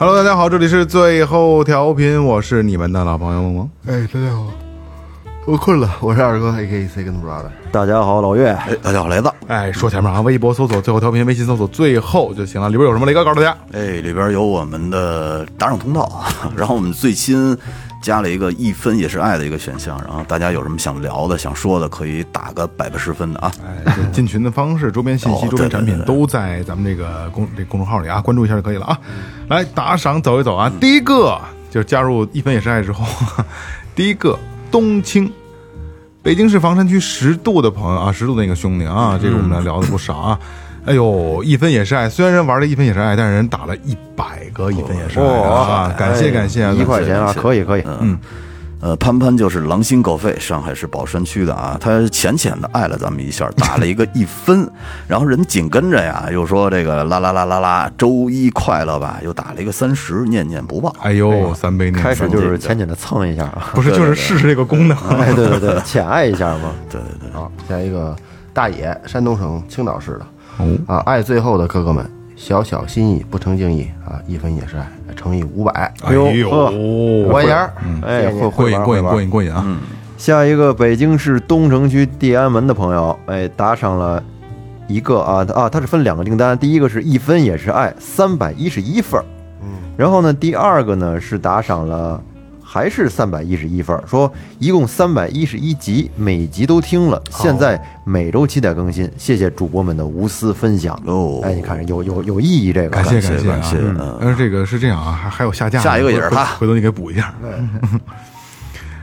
Hello，大家好，这里是最后调频，我是你们的老朋友萌萌。哎，大家好，我困了，我是二哥，A K Second Brother。大家好，老岳，哎，大家好，雷子。哎，说前面啊，微博搜索最后调频，微信搜索最后就行了。里边有什么？雷哥告诉大家。哎，里边有我们的打赏通道，然后我们最新加了一个一分也是爱的一个选项，然后大家有什么想聊的、想说的，可以打个百八十分的啊。哎，这进群的方式、周边信息、哦周边产品都在咱们这个公这公众号里啊，关注一下就可以了啊。来打赏走一走啊。第一个就是加入一分也是爱之后，第一个冬青，北京市房山区十渡的朋友啊，十渡的那个兄弟啊，这个我们俩聊的不少啊。哎呦，一分也是爱，虽然人玩了一分也是爱，但是人打了一百个一分也是爱啊！感谢感谢啊，一块钱啊，可以可以，嗯，呃，潘潘就是狼心狗肺，上海市宝山区的啊，他浅浅的爱了咱们一下，打了一个一分，然后人紧跟着呀，又说这个啦啦啦啦啦，周一快乐吧，又打了一个三十，念念不忘。哎呦，三杯念开始就是浅浅的蹭一下啊，不是就是试试这个功能。哎，对对对，浅爱一下嘛，对对对，好，下一个大野，山东省青岛市的。哦啊，爱最后的哥哥们，小小心意不成敬意啊，一分也是爱，乘以五百，哎呦，呵五块钱儿。哎，会过瘾过瘾过瘾。瘾过瘾啊！下一个北京市东城区地安门的朋友，哎，打赏了一个啊啊，他是分两个订单，第一个是一分也是爱，三百一十一份儿，嗯，然后呢，第二个呢是打赏了。还是三百一十一份儿，说一共三百一十一集，每集都听了，现在每周期待更新，谢谢主播们的无私分享。哦。哎，你看有有有意义这个，感谢谢感谢感谢但是这个是这样啊，还还有下架，下一个也是他回回头你给补一下。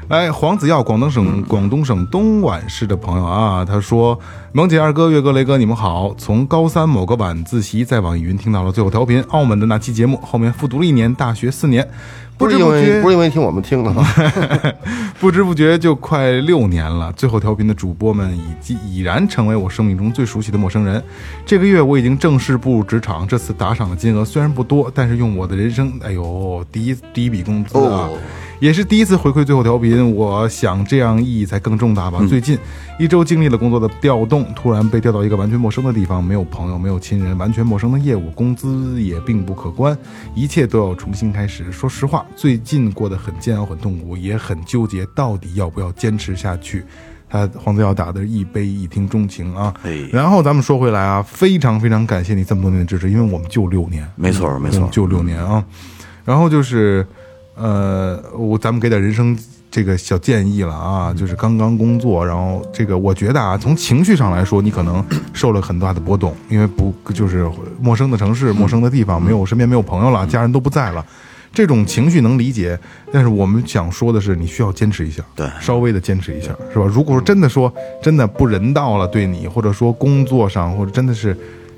来，黄子耀，广东省广东省东莞市的朋友啊，他说：“萌姐、二哥、岳哥、雷哥，你们好！从高三某个晚自习在网易云听到了最后调频澳门的那期节目，后面复读了一年，大学四年，不不是因知不觉为不是因为听我们听的吗？不知不觉就快六年了，最后调频的主播们已经已然成为我生命中最熟悉的陌生人。这个月我已经正式步入职场，这次打赏的金额虽然不多，但是用我的人生，哎呦，第一第一笔工资啊，也是第一次回馈最后调频。我想这样意义才更重大吧。最近一周经历了工作的调动，突然被调到一个完全陌生的地方，没有朋友，没有亲人，完全陌生的业务，工资也并不可观，一切都要重新开始。说实话，最近过得很煎熬，很痛苦，也很纠结，到底要不要坚持下去。他黄子耀打的一杯一听钟情啊，哎然后咱们说回来啊，非常非常感谢你这么多年的支持，因为我们就六年，没错没错嗯就六年啊。然后就是，呃，我咱们给点人生这个小建议了啊，就是刚刚工作，然后这个我觉得啊，从情绪上来说，你可能受了很大的波动，因为不就是陌生的城市、陌生的地方，没有身边没有朋友了，家人都不在了。这种情绪能理解，但是我们想说的是，你需要坚持一下，对稍微的坚持一下，是吧？如果说真的说真的不人道了，对你，或者说工作上，或者真的是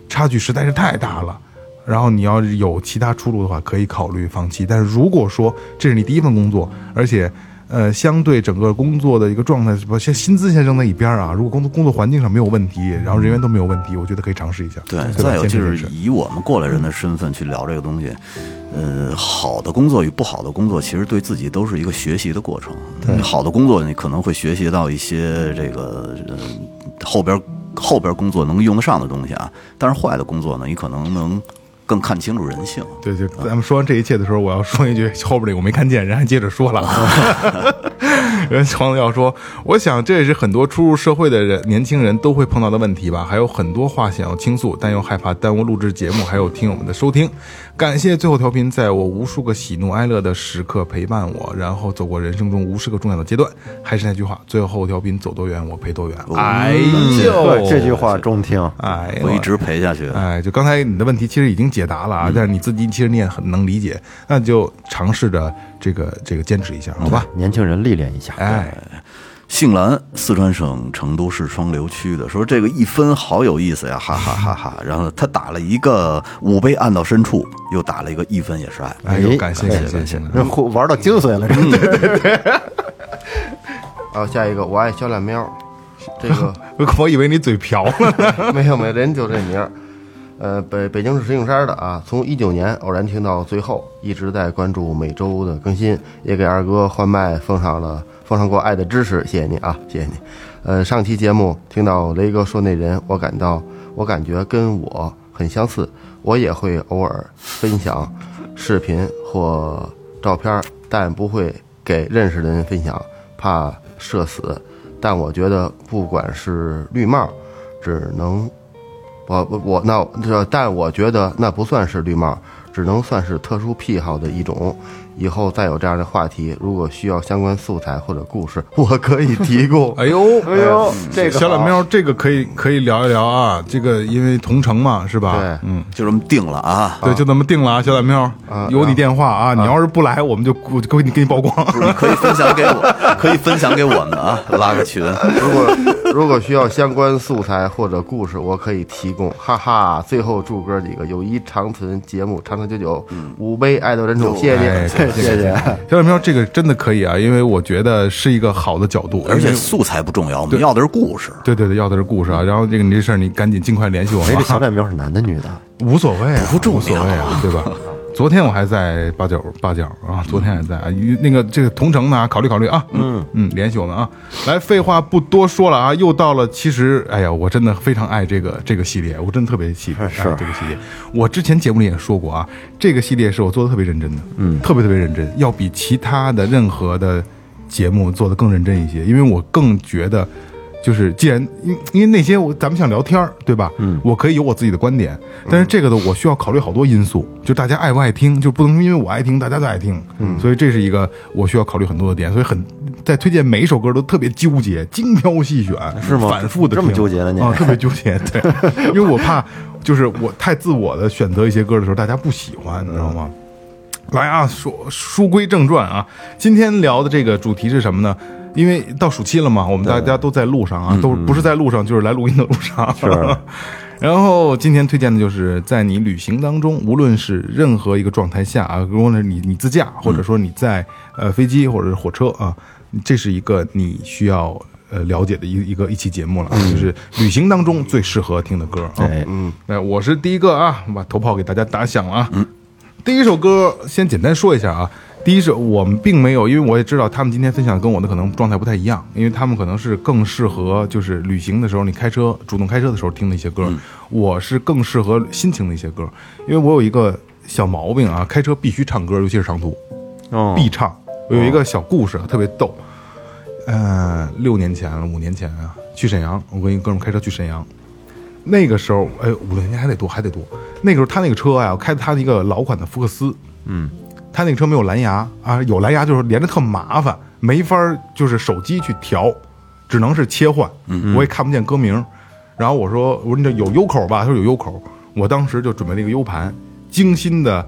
差距实在是太大了，然后你要是有其他出路的话，可以考虑放弃。但是如果说这是你第一份工作，而且呃，相对整个工作的一个状态，不，先薪资先扔在一边啊。如果工作工作环境上没有问题，然后人员都没有问题，我觉得可以尝试一下。对，再有就是以我们过来人的身份去聊这个东西，呃，好的工作与不好的工作，其实对自己都是一个学习的过程。对，好的工作你可能会学习到一些这个呃后边后边工作能用得上的东西啊，但是坏的工作呢，你可能能更看清楚人性。对对，咱们说完这一切的时候，我要说一句后边这个我没看见，人还接着说了。人黄子耀说：“我想这也是很多初入社会的人年轻人都会碰到的问题吧，还有很多话想要倾诉，但又害怕耽误录制节目，还有听友们的收听。感谢最后调频在我无数个喜怒哀乐的时刻陪伴我，然后走过人生中无数个重要的阶段。还是那句话，最后调频走多远，我陪多远。哎呦，这句话中听，哎，我一直陪下去。哎，就刚才你的问题其实已经解答了啊，但是你自己其实你也很能理解，那就尝试着这个这个坚持一下，好吧？年轻人历练一下。哎，姓兰，四川省成都市双流区的，说这个一分好有意思呀，哈哈哈哈。然后他打了一个五杯暗到深处，又打了一个一分也是爱。哎呦，感谢感谢感谢。玩到精髓了，真的。啊，下一个我爱小懒喵，这个我以为你嘴瓢了。没有没有，人就这名。呃，北北京市石景山的啊，从一九年偶然听到最后，一直在关注每周的更新，也给二哥换麦奉上了奉上过爱的支持，谢谢你啊，谢谢你。呃，上期节目听到雷哥说那人，我感到我感觉跟我很相似，我也会偶尔分享视频或照片，但不会给认识的人分享，怕社死。但我觉得不管是绿帽，只能我我我那这，但我觉得那不算是绿帽，只能算是特殊癖好的一种。以后再有这样的话题，如果需要相关素材或者故事，我可以提供。哎呦哎呦，这个小懒喵，这个可以可以聊一聊啊。这个因为同城嘛，是吧？对嗯，就这么定了啊。对，就这么定了啊。小懒喵，有你电话啊，你要是不来，我们就我就给你给你曝光。你可以分享给我，可以分享给我们啊，拉个群。如果 如果需要相关素材或者故事，我可以提供。哈哈，最后祝哥几个友谊长存，节目长长久久。五杯爱豆人中，谢谢。谢谢。小懒喵，这个真的可以啊，因为我觉得是一个好的角度，而且素材不重要，我们要的是故事。对对对，要的是故事啊。然后这个你这事儿，你赶紧尽快联系我哎，这。小脸喵是男的女的？无所谓啊，不重要无所谓啊，对吧？昨天我还在八角八角啊，昨天还在啊，与那个这个同城的啊，考虑考虑啊，嗯嗯，联系我们啊。来，废话不多说了啊，又到了，其实哎呀，我真的非常爱这个这个系列，我真的特别喜欢是这个系列。我之前节目里也说过啊，这个系列是我做的特别认真的，嗯，特别特别认真，要比其他的任何的节目做的更认真一些，因为我更觉得。就是既然因因为那些我咱们想聊天儿，对吧？嗯，我可以有我自己的观点，但是这个的，我需要考虑好多因素，就大家爱不爱听，就不能因为我爱听，大家都爱听。嗯，所以这是一个我需要考虑很多的点，所以很在推荐每一首歌都特别纠结，精挑细选，是吗反复的这么纠结了你啊，特别纠结，对，因为我怕就是我太自我的选择一些歌的时候，大家不喜欢，你知道吗？来啊，说书归正传啊，今天聊的这个主题是什么呢？因为到暑期了嘛，我们大家都在路上啊，都不是在路上，就是来录音的路上。是。然后今天推荐的就是在你旅行当中，无论是任何一个状态下啊，如果是你你自驾，或者说你在呃飞机或者是火车啊，这是一个你需要呃了解的一一个一期节目了，就是旅行当中最适合听的歌啊。哎，嗯，那，我是第一个啊，我把头炮给大家打响了啊。第一首歌先简单说一下啊。第一是我们并没有，因为我也知道他们今天分享跟我的可能状态不太一样，因为他们可能是更适合就是旅行的时候你开车主动开车的时候听的一些歌，我是更适合心情的一些歌，因为我有一个小毛病啊，开车必须唱歌，尤其是长途哦，必唱。我有一个小故事啊，特别逗。呃，六年前了，五年前啊，去沈阳，我跟一哥们开车去沈阳。那个时候，哎，五六年前还得多，还得多。那个时候他那个车呀，我开的他的一个老款的福克斯，嗯，他那个车没有蓝牙啊，有蓝牙就是连着特麻烦，没法儿就是手机去调，只能是切换，我也看不见歌名。然后我说，我说你这有 U 口吧？他说有 U 口。我当时就准备了一个 U 盘，精心的，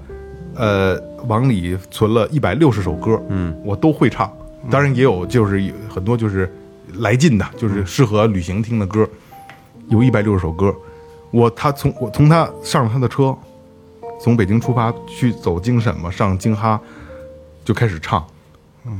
呃，往里存了一百六十首歌，嗯，我都会唱。当然也有就是很多就是来劲的，就是适合旅行听的歌，有一百六十首歌。我他从我从他上了他的车，从北京出发去走京沈嘛，上京哈就开始唱。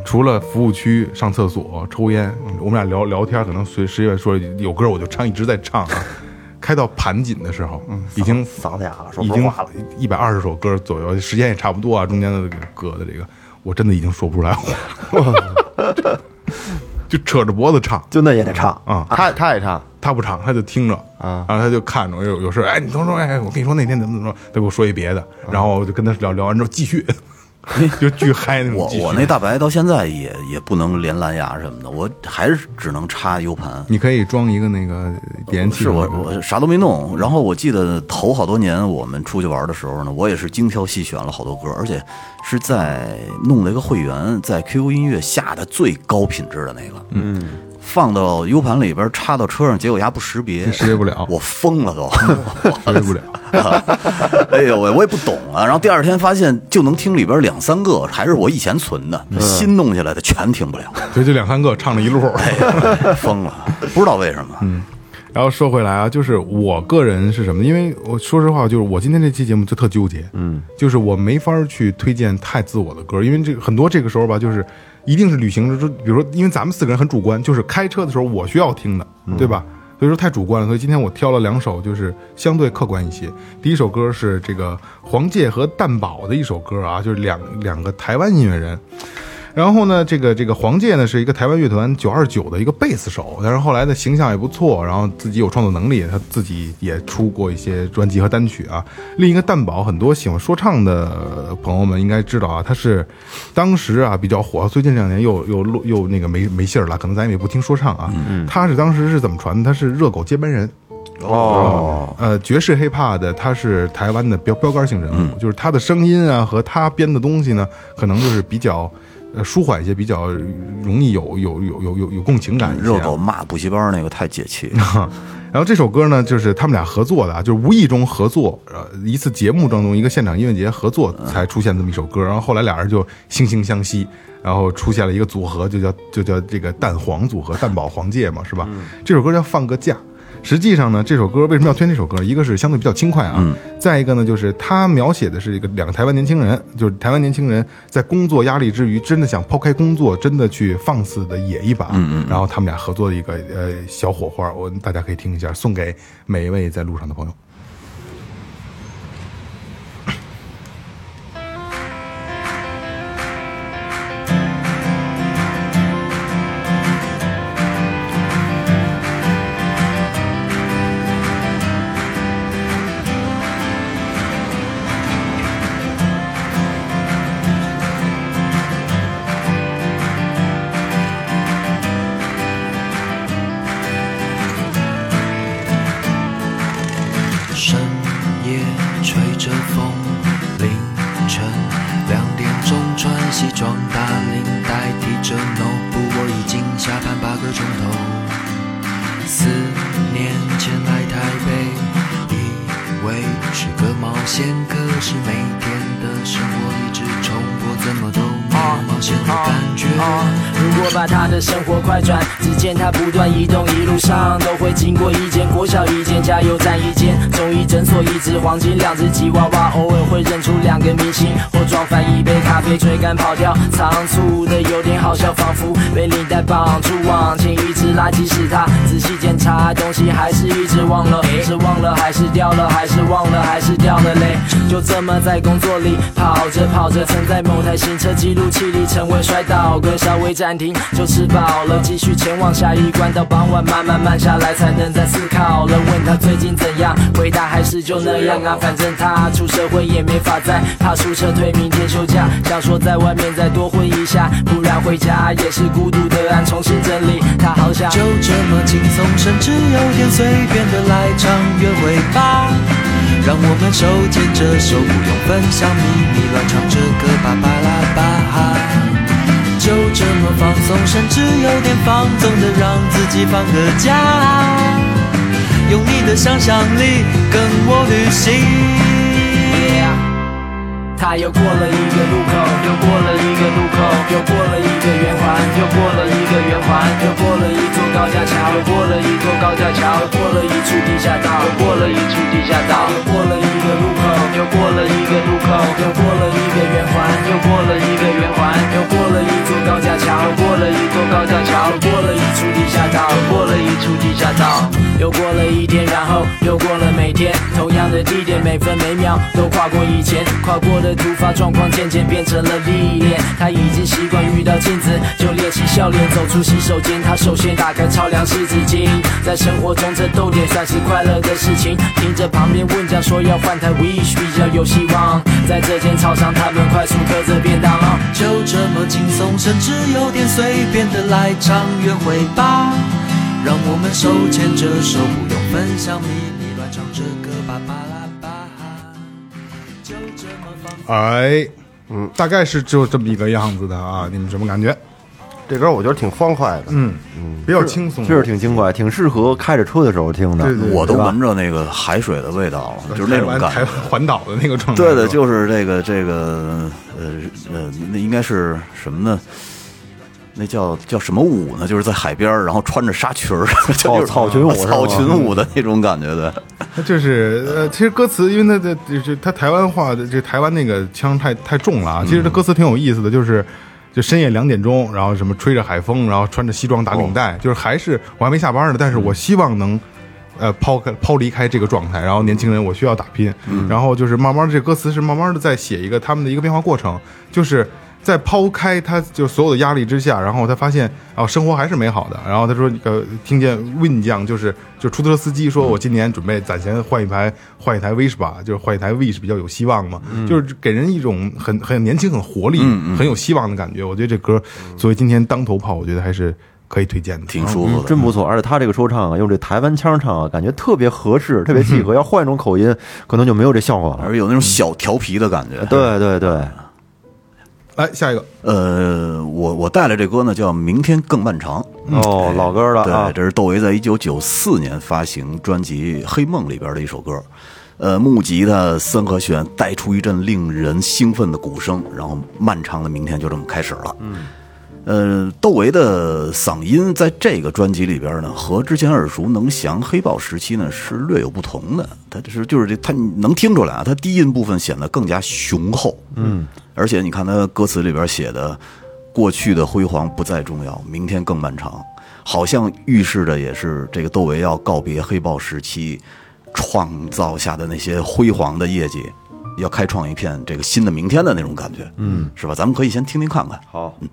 除了服务区上厕所、抽烟，我们俩聊聊天，可能随时也说有歌我就唱，一直在唱啊。开到盘锦的时候，已经嗓子哑了，说已经不出话了。一百二十首歌左右，时间也差不多啊。中间的这个歌的这个，我真的已经说不出来话，就扯着脖子唱。就那也得唱，啊。他他也唱，他不唱，他就听着啊。然后他就看着我有有事，哎，你等会儿，哎，我跟你说那天怎么怎么着，他给我说一别的，然后我就跟他聊聊完之后继续，就巨嗨那种我。我那大白到现在也也不能连蓝牙什么的，我还是只能插 U 盘。你可以装一个那个点烟器是我我啥都没弄，然后我记得头好多年我们出去玩的时候呢，我也是精挑细选了好多歌，而且是在弄了一个会员，在 QQ 音乐下的最高品质的那个，嗯，放到 U 盘里边，插到车上，结果牙不识别，识别不了我疯了都。识别不了。哎呦喂，我也不懂啊。然后第二天发现就能听里边两三个，还是我以前存的，新弄下来的全听不了，所以就两三个唱了一路。哎呀，疯了，不知道为什么。嗯，然后说回来啊，就是我个人是什么？因为我说实话，就是我今天这期节目就特纠结，嗯，就是我没法去推荐太自我的歌，因为这个很多这个时候吧，就是一定是旅行之，比如说，因为咱们四个人很主观，就是开车的时候我需要听的，对吧？所以说太主观了，所以今天我挑了两首，就是相对客观一些。第一首歌是这个黄玠和蛋宝的一首歌啊，就是两两个台湾音乐人。然后呢，这个这个黄玠呢是一个台湾乐团九二九的一个贝斯手，但是后来的形象也不错，然后自己有创作能力，他自己也出过一些专辑和单曲啊。另一个蛋宝，很多喜欢说唱的朋友们应该知道啊，他是当时啊比较火，最近两年又又落又那个没没信儿了，可能咱也不听说唱啊。他是当时是怎么传的？他是热狗接班人。哦，呃，爵士 hiphop 的他是台湾的标标杆性人物，就是他的声音啊和他编的东西呢，可能就是比较呃舒缓一些，比较容易有有有有有有共情感一些啊。热狗骂补习班那个太解气，然后这首歌呢，就是他们俩合作的啊，就是无意中合作，呃，一次节目当中一个现场音乐节合作才出现这么一首歌，然后后来俩人就惺惺相惜，然后出现了一个组合，就叫就叫这个蛋黄组合，蛋宝黄玠嘛，是吧？这首歌叫放个假。实际上呢，这首歌为什么要推荐这首歌？一个是相对比较轻快啊，再一个呢，就是它描写的是一个两个台湾年轻人，就是台湾年轻人在工作压力之余，真的想抛开工作，真的去放肆的野一把。嗯嗯。然后他们俩合作的一个呃小火花，我大家可以听一下，送给每一位在路上的朋友。西装打如果把他的生活快转，只见他不断移动，一路上都会经过一间国小、一间加油站、一间中医诊所、一只黄金、两只吉娃娃，偶尔会认出两个明星，或撞翻一杯咖啡，追赶跑掉，仓促的有点好笑，仿佛被领带绑住。往前一直拉，即使他仔细检查东西，还是一直忘了，是忘了还是掉了，还是忘了还是掉了嘞，就这么在工作里跑着跑着，曾在某台行车记录器里成为摔倒哥，稍微暂停就吃饱了，继续前往下一关，到傍晚慢慢慢下来，才能再思考了。问他最近怎样，回答还是就那样啊，反正他出社会也没法再怕出撤退，明天休假，想说在外面再多混一下，不然回家也是孤独的岸，重新整理。他好想就这么轻松，甚至有点随便的来场约会吧。让我们手牵着手，不用分享秘密，乱唱着歌，巴巴拉巴。这么放松，甚至有点放纵的让自己放个假。用你的想象力跟我旅行。他又过了一个路口，又过了一个路口，又过了一个圆环，又过了一个圆环，又过了一座高架桥，又过了一座高架桥，过了一处地下道，又过了一处地下道，又过了一个路口，又过了一个路口，又过了一个圆环，又过了一个圆环，又过了一座高架桥，过了一座高架桥，过了一处地下道，过了一处地下道，又过了一天，然后又过了每天，同样的地点，每分每秒都跨过以前跨过的突发状况，渐渐变成了历练。他已经习惯遇到镜子就练习笑脸，走出洗手间，他首先打开超凉湿纸巾。在生活中，这逗点算是快乐的事情。听着旁边问讲说要换台 Wish 比较有希望。在这间操场，他们快速嗑着便当。就这么轻松，甚至有点随便的来场约会吧。让我们手牵着手，不用分享秘密，乱唱着歌，巴巴拉巴哈。就这么放。哎，嗯，大概是就这么一个样子的啊，你们什么感觉？这歌我觉得挺欢快的，嗯嗯比较轻松，确实挺轻快，挺适合开着车的时候听的。对对对我都闻着那个海水的味道了，就是那种感觉。环岛的那个状态。对的，就是这个这个呃呃，那应该是什么呢？那叫叫什么舞呢？就是在海边儿，然后穿着纱裙儿，就是草裙舞草裙舞的那种感觉的。就是呃，其实歌词，因为它的就是它台湾话的这台湾那个腔太太重了啊。其实它歌词挺有意思的，就是就深夜两点钟，然后什么吹着海风，然后穿着西装打领带，就是还是我还没下班呢，但是我希望能。呃，抛开抛离开这个状态，然后年轻人我需要打拼，然后就是慢慢的这歌词是慢慢的在写一个他们的一个变化过程，就是在抛开他就所有的压力之下，然后他发现哦生活还是美好的，然后他说呃听见 Win 酱就是就出租车司机说我今年准备攒钱换一台换一台 Vish 吧，就是换一台 Wish 比较有希望嘛，就是给人一种很很年轻很活力、很有希望的感觉。我觉得这歌作为今天当头炮，我觉得还是可以推荐的，嗯挺舒服的，真不错，而且他这个说唱啊，用这台湾腔唱啊，感觉特别合适，特别契合。要换一种口音，可能就没有这效果了。而有那种小调皮的感觉。对对对，来下一个，呃，我我带来这歌呢，叫《明天更漫长》。哦，老歌了啊对，，这是窦唯在一九九四年发行专辑《黑梦》里边的一首歌。呃，木吉他三和弦带出一阵令人兴奋的鼓声，然后漫长的明天就这么开始了。嗯，呃，窦唯的嗓音在这个专辑里边呢，和之前耳熟能详黑豹时期呢是略有不同的。他就是就是这，他能听出来啊，他低音部分显得更加雄厚。嗯，而且你看他歌词里边写的，过去的辉煌不再重要，明天更漫长，好像预示着也是这个窦唯要告别黑豹时期创造下的那些辉煌的业绩，要开创一片这个新的明天的那种感觉。嗯，是吧？咱们可以先听听看看。好，只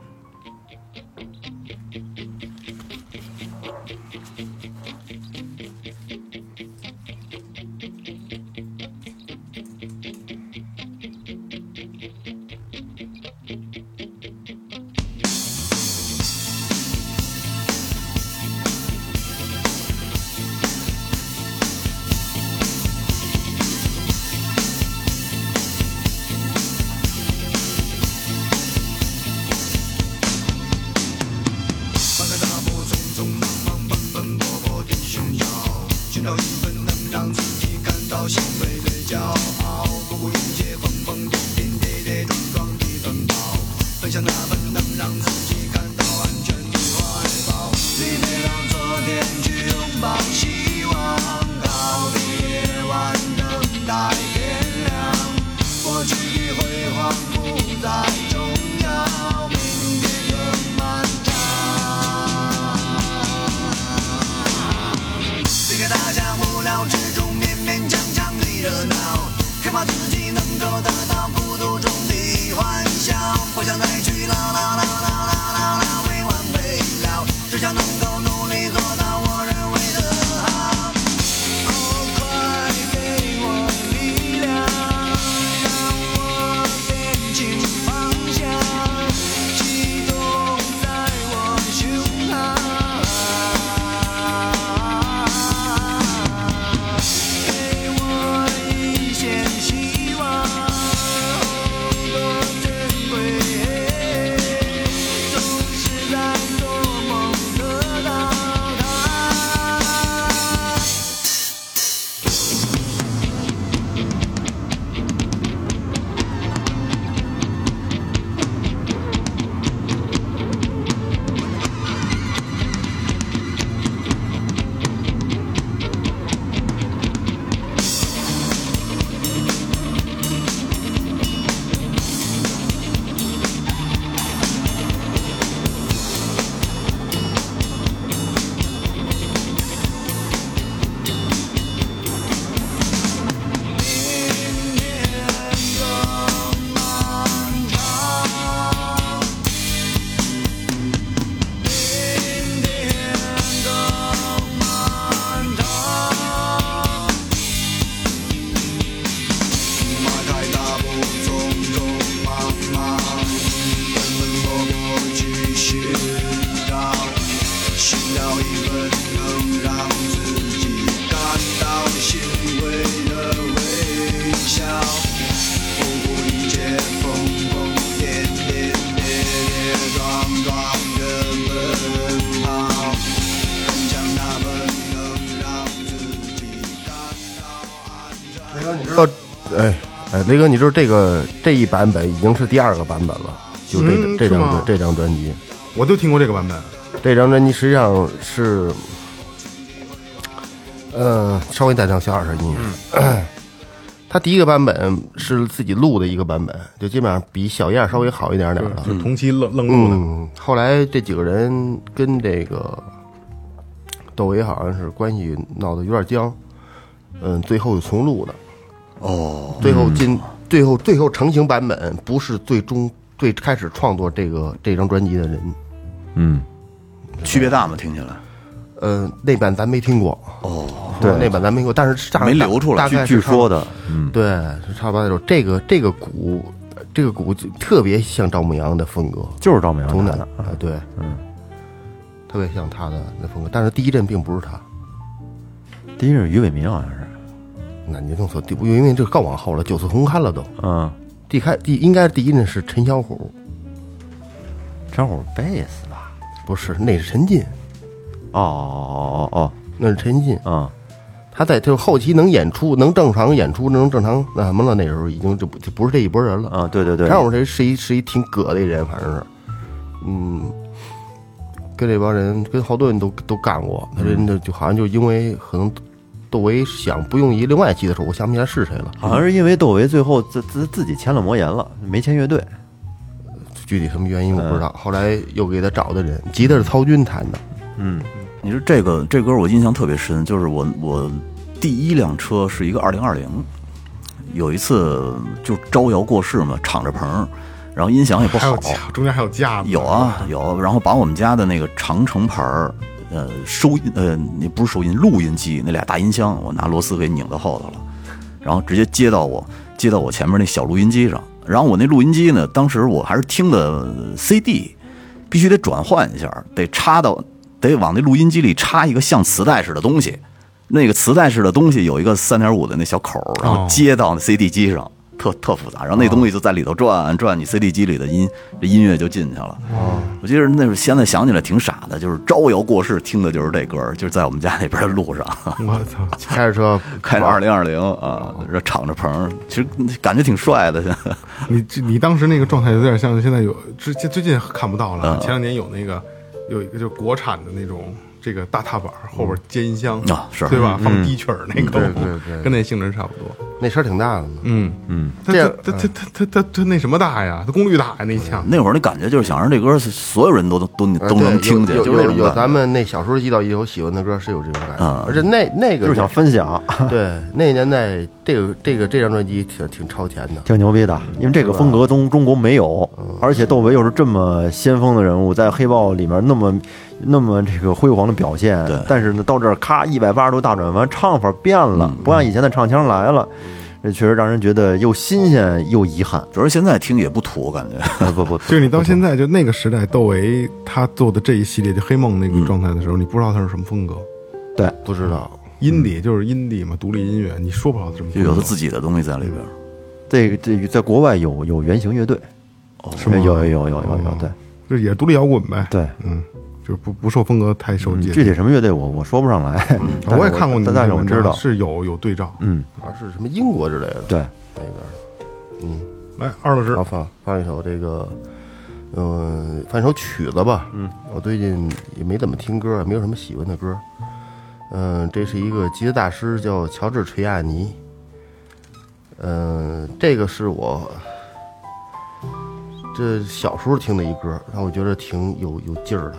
雷哥，你知道这个这一版本已经是第二个版本了，就这、嗯这张专这张专辑，我就听过这个版本。这张专辑实际上是，呃，稍微带上小点声音。他第一个版本是自己录的一个版本，就基本上比小燕稍微好一点点了。就同期愣愣录的，嗯，后来这几个人跟这个窦唯好像是关系闹得有点僵，嗯，最后又重录的。哦，最后进最后最后成型版本不是最终最开始创作这个这张专辑的人，嗯，区别大吗？听起来呃，那版咱没听过，哦，对。那版咱没听过，但是大没流出来大概是据说的，嗯，对，是差不多那种。这个这个鼓，这个鼓特别像赵牧阳的风格，就是赵明从南弹的，啊，对，嗯，特别像他的那风格。但是第一阵并不是他，第一是于伟民好像是，那你弄错，第因为这个更往后了，九次红勘了都。嗯，第开第应该第一呢是陈小虎，张虎贝斯吧？不是，那是陈进，哦哦哦哦哦那是陈进。哦哦，他在就后期能演出，能正常演出，能正常那什么了。那时候已经就不就不是这一拨人了。嗯啊，对对对，张虎这是一是一挺葛的人，反正是，嗯，跟这帮人跟好多人都都干过。他人就就好像就因为可能窦唯想不用一另外吉他手，我想不起来是谁了，好像是因为窦唯最后自自自己签了魔岩了，没签乐队，具体什么原因我不知道。后来又给他找的人，吉他是曹军弹的，嗯。你说这个这歌我印象特别深，就是我我第一辆车是一个二零二零，有一次就招摇过市嘛，敞着棚，然后音响也不好，还有架，中间还有架子，有啊有，然后把我们家的那个长城牌儿，呃收音呃那不是收音录音机那俩大音箱，我拿螺丝给拧到后头了，然后直接接到我接到我前面那小录音机上，然后我那录音机呢，当时我还是听的 CD，必须得转换一下，得插到得往那录音机里插一个像磁带似的东西，那个磁带似的东西有一个三点五的那小口，然后哦接到那 CD 机上。特特复杂，然后那东西就在里头转转，你 CD 机里的音，这音乐就进去了。我记得那时候现在想起来挺傻的，就是招摇过市听的就是这歌，就是在我们家那边的路上，我操，开着车 开着二零二零啊，这敞着篷，其实感觉挺帅的。现 在你你当时那个状态有点像现在有之前最近看不到了，嗯前两年有那个有一个就是国产的那种这个大踏板后边接音箱啊是。对吧？放低曲儿那个，对对对。跟那性质差不多。那声儿挺大的嘛。嗯。嗯，它这样它它它它它它那什么大呀？它功率大呀那枪。那会儿那感觉就是想让这歌所有人都都都能听见，有有有有就是那种感觉。咱们那小时候遇到一首喜欢的歌是有这种感觉啊，而且那那个就是想分享，对那年代这个这个这张专辑挺挺超前的，挺牛逼的，因为这个风格中中国没有，而且窦唯又是这么先锋的人物，在黑豹里面那么那么这个辉煌的表现对，但是呢，到这儿咔一百八十度大转弯，唱法变了，不按以前的唱腔来了，这确实让人觉得又新鲜又遗憾。主要是现在听也不土，我感觉。啊不不，就是你到现在就那个时代，窦唯他做的这一系列就黑梦那个状态的时候，你不知道他是什么风格。对，不知道。音底就是音底嘛，独立音乐，你说不好他什么。就有他自己的东西在里边儿。这个这个在国外有有原型乐队，是吗有有有有有有，对就也是独立摇滚呗。对，嗯，就是不不受风格太受界具体什么乐队我我说不上来，我也看过你但但是我知道，是有有对照。嗯，好像是什么英国之类的对，那边。嗯来，二老师好，放放一首这个，嗯、放一首曲子吧。嗯，我最近也没怎么听歌，没有什么喜欢的歌。嗯、这是一个吉他大师叫乔治·垂亚尼。嗯、这个是我这小时候听的一歌，让我觉得挺有有劲儿的，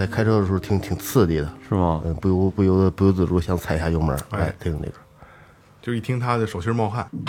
在开车的时候挺挺刺激的。是吗？嗯，不由不由得不由自主想踩一下油门，哎哎，听那个。就一听他的手心冒汗。「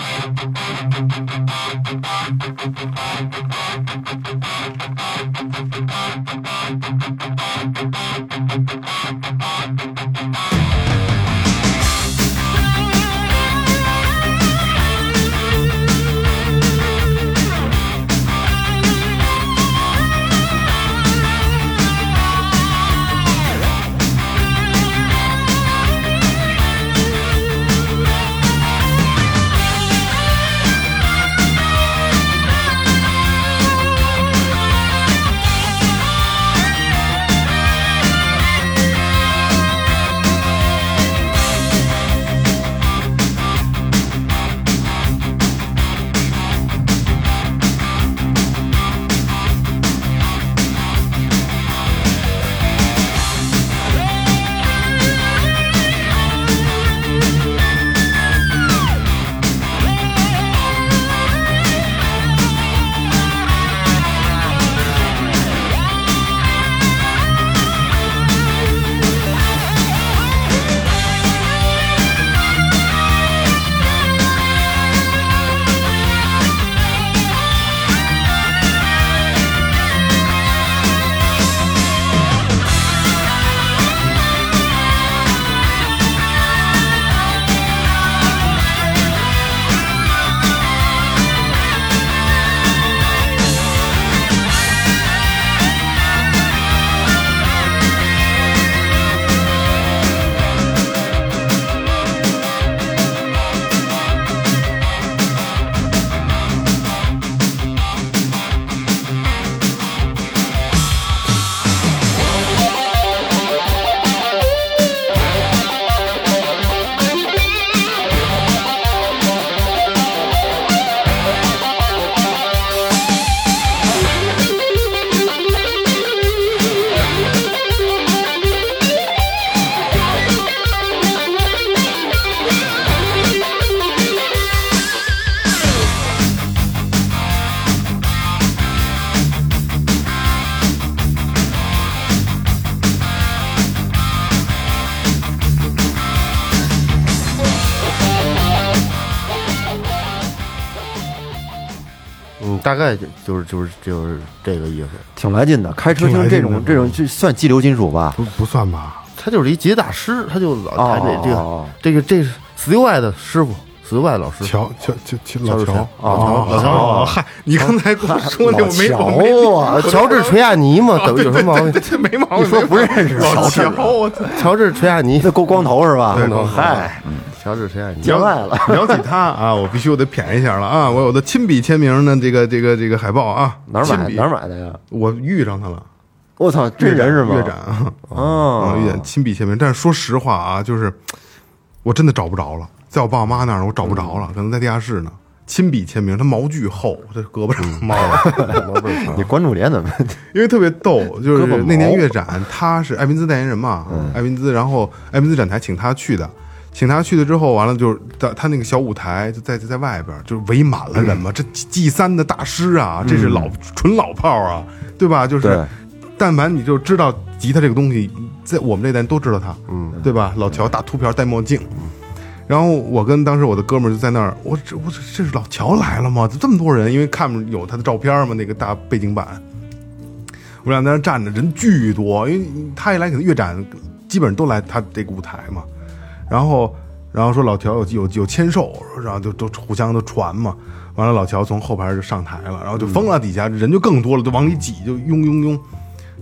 大概就就是就是就是这个意思。挺来劲的。开车听这种这种，这算激流金属吧？不不算吧？他就是一吉他大师，他就老弹这这个哦这个这是 Steve 的师傅，Steve 老师。乔乔乔乔老乔老乔哦嗨，你刚才跟我说那我没我没乔啊，呃乔治·垂亚尼嘛，等于有什么毛病？这没毛病。你说不认识老乔治乔，治·垂亚尼，那光光头是吧？对光头嗨，乔治·谁爱你。见外了。聊起他啊，我必须我得谝一下了啊！我有的亲笔签名的这个这个这个海报啊，哪儿买的哪儿买的呀？我遇上他了，我操，真人是吗？乐展啊，哦啊，乐展亲笔签名。但是说实话啊，就是我真的找不着了，在我爸我妈那儿，我找不着了，可能在地下室呢。亲笔签名，他毛巨厚，这胳膊上毛，你关注点怎么？因为特别逗，就是那年乐展，他是艾宾兹代言人嘛，嗯艾宾兹，然后艾宾兹展台请他去的，请他去了之后，完了就是他他那个小舞台就在在外边，就是围满了人嘛，嗯这 G 三的大师啊，这是老纯老炮儿啊，对吧？就是但凡你就知道吉他这个东西，在我们这代人都知道他，嗯，对吧？老乔大秃瓢戴墨镜。然后我跟当时我的哥们儿就在那儿，我这我这这是老乔来了吗？这么多人，因为看有他的照片嘛，那个大背景板，我俩在那儿站着，人巨多，因为他一来可能乐展基本上都来他这个舞台嘛，然后然后说老乔有有有签售，然后就都互相都传嘛，完了老乔从后排就上台了，然后就疯了，底下人就更多了，就往里挤，就拥拥拥，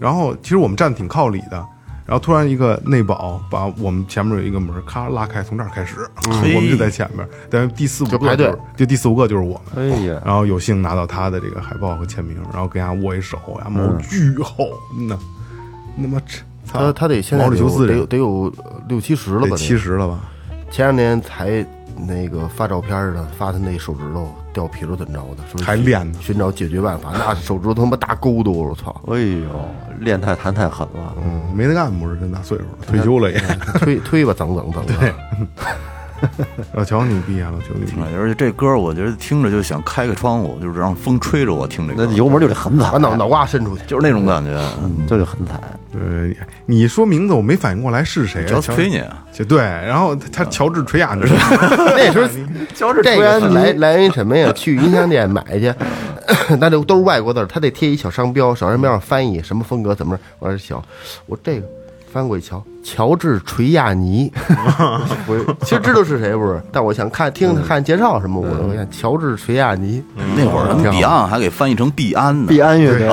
然后其实我们站的挺靠里的。然后突然一个内保把我们前面有一个门咔拉开，从这儿开始，我们就在前面，但是第四五个就排队。就第四五个就是我们。哎呀，然后有幸拿到他的这个海报和签名，然后跟人家握一手，呀，毛巨厚，真的，那么这他他得现在毛里求斯得有得有六七十了吧？得七十了吧？前两天才那个发照片的，发他那手指头掉皮了怎么着的，说还练呢寻找解决办法。那手指头他妈大勾都，我操！哎呦，练太弹太狠了。嗯，没得干不是？真大岁数了，退休了也。推推吧，整整整的。老乔牛逼啊，老乔牛逼！而且这歌我觉得听着就想开个窗户，就是让风吹着我听这个，那油门就得狠踩把，脑脑瓜伸出去，就是那种感觉。这就狠踩。对，你说名字我没反应过来是谁啊？乔乔斯菲尼啊，就对，然后他乔治垂亚 尼，那时候乔治这个来来源于什么呀？去音像店买去，那就都是外国字，他得贴一小商标，小商标上翻译什么风格怎么着，我说小，我这个翻过一瞧，乔治垂亚尼，我其实知道是谁不是？但我想看听他看介绍什么，我我想乔治垂亚尼，那会儿他们 Beyond 还给翻译成毕安呢。必安乐队，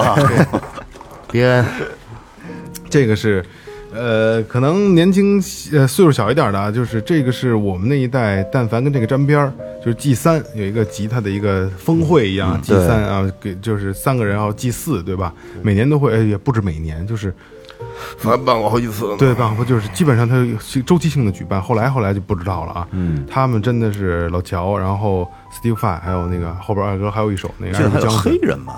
别这个是，呃，可能年轻呃岁数小一点的啊，就是这个是我们那一代，但凡跟这个沾边儿，就是 G 三有一个吉他的一个峰会一样，G 三啊，给就是三个人，然后 G 四对吧？每年都会，哎也不止每年，就是 反办过好几次了。对办过就是基本上它是周期性的举办，后来后来就不知道了啊。嗯，他们真的是老乔，然后 Steve Vai，还有那个后边二哥还有一首那个现在还有黑人嘛？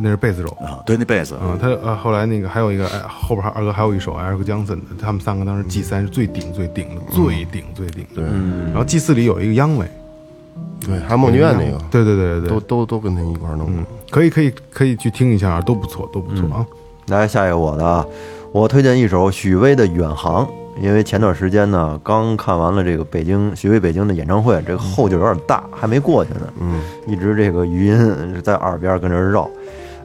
那是贝斯手。啊，对，那贝斯，啊，他呃后来那个还有一个哎后边还二哥还有一首艾尔克江森的，他们三个当时 G 三是最顶最顶的，最顶最顶的。对然后 G 四里有一个央伟，对，还有梦剧院那个，对对对对都对，都都跟他一块弄嗯。，可以可以可以去听一下，都不错都不错啊。来下一个我的啊，我推荐一首许巍的《远航》，因为前段时间呢刚看完了这个北京许巍北京的演唱会，这个后劲儿有点大，还没过去呢，嗯，一直这个语音在耳边跟这儿绕。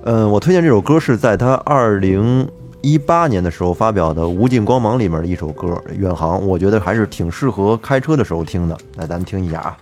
嗯，我推荐这首歌是在他二零一八年的时候发表的《无尽光芒》里面的一首歌《远航》，我觉得还是挺适合开车的时候听的。来，咱们听一下啊。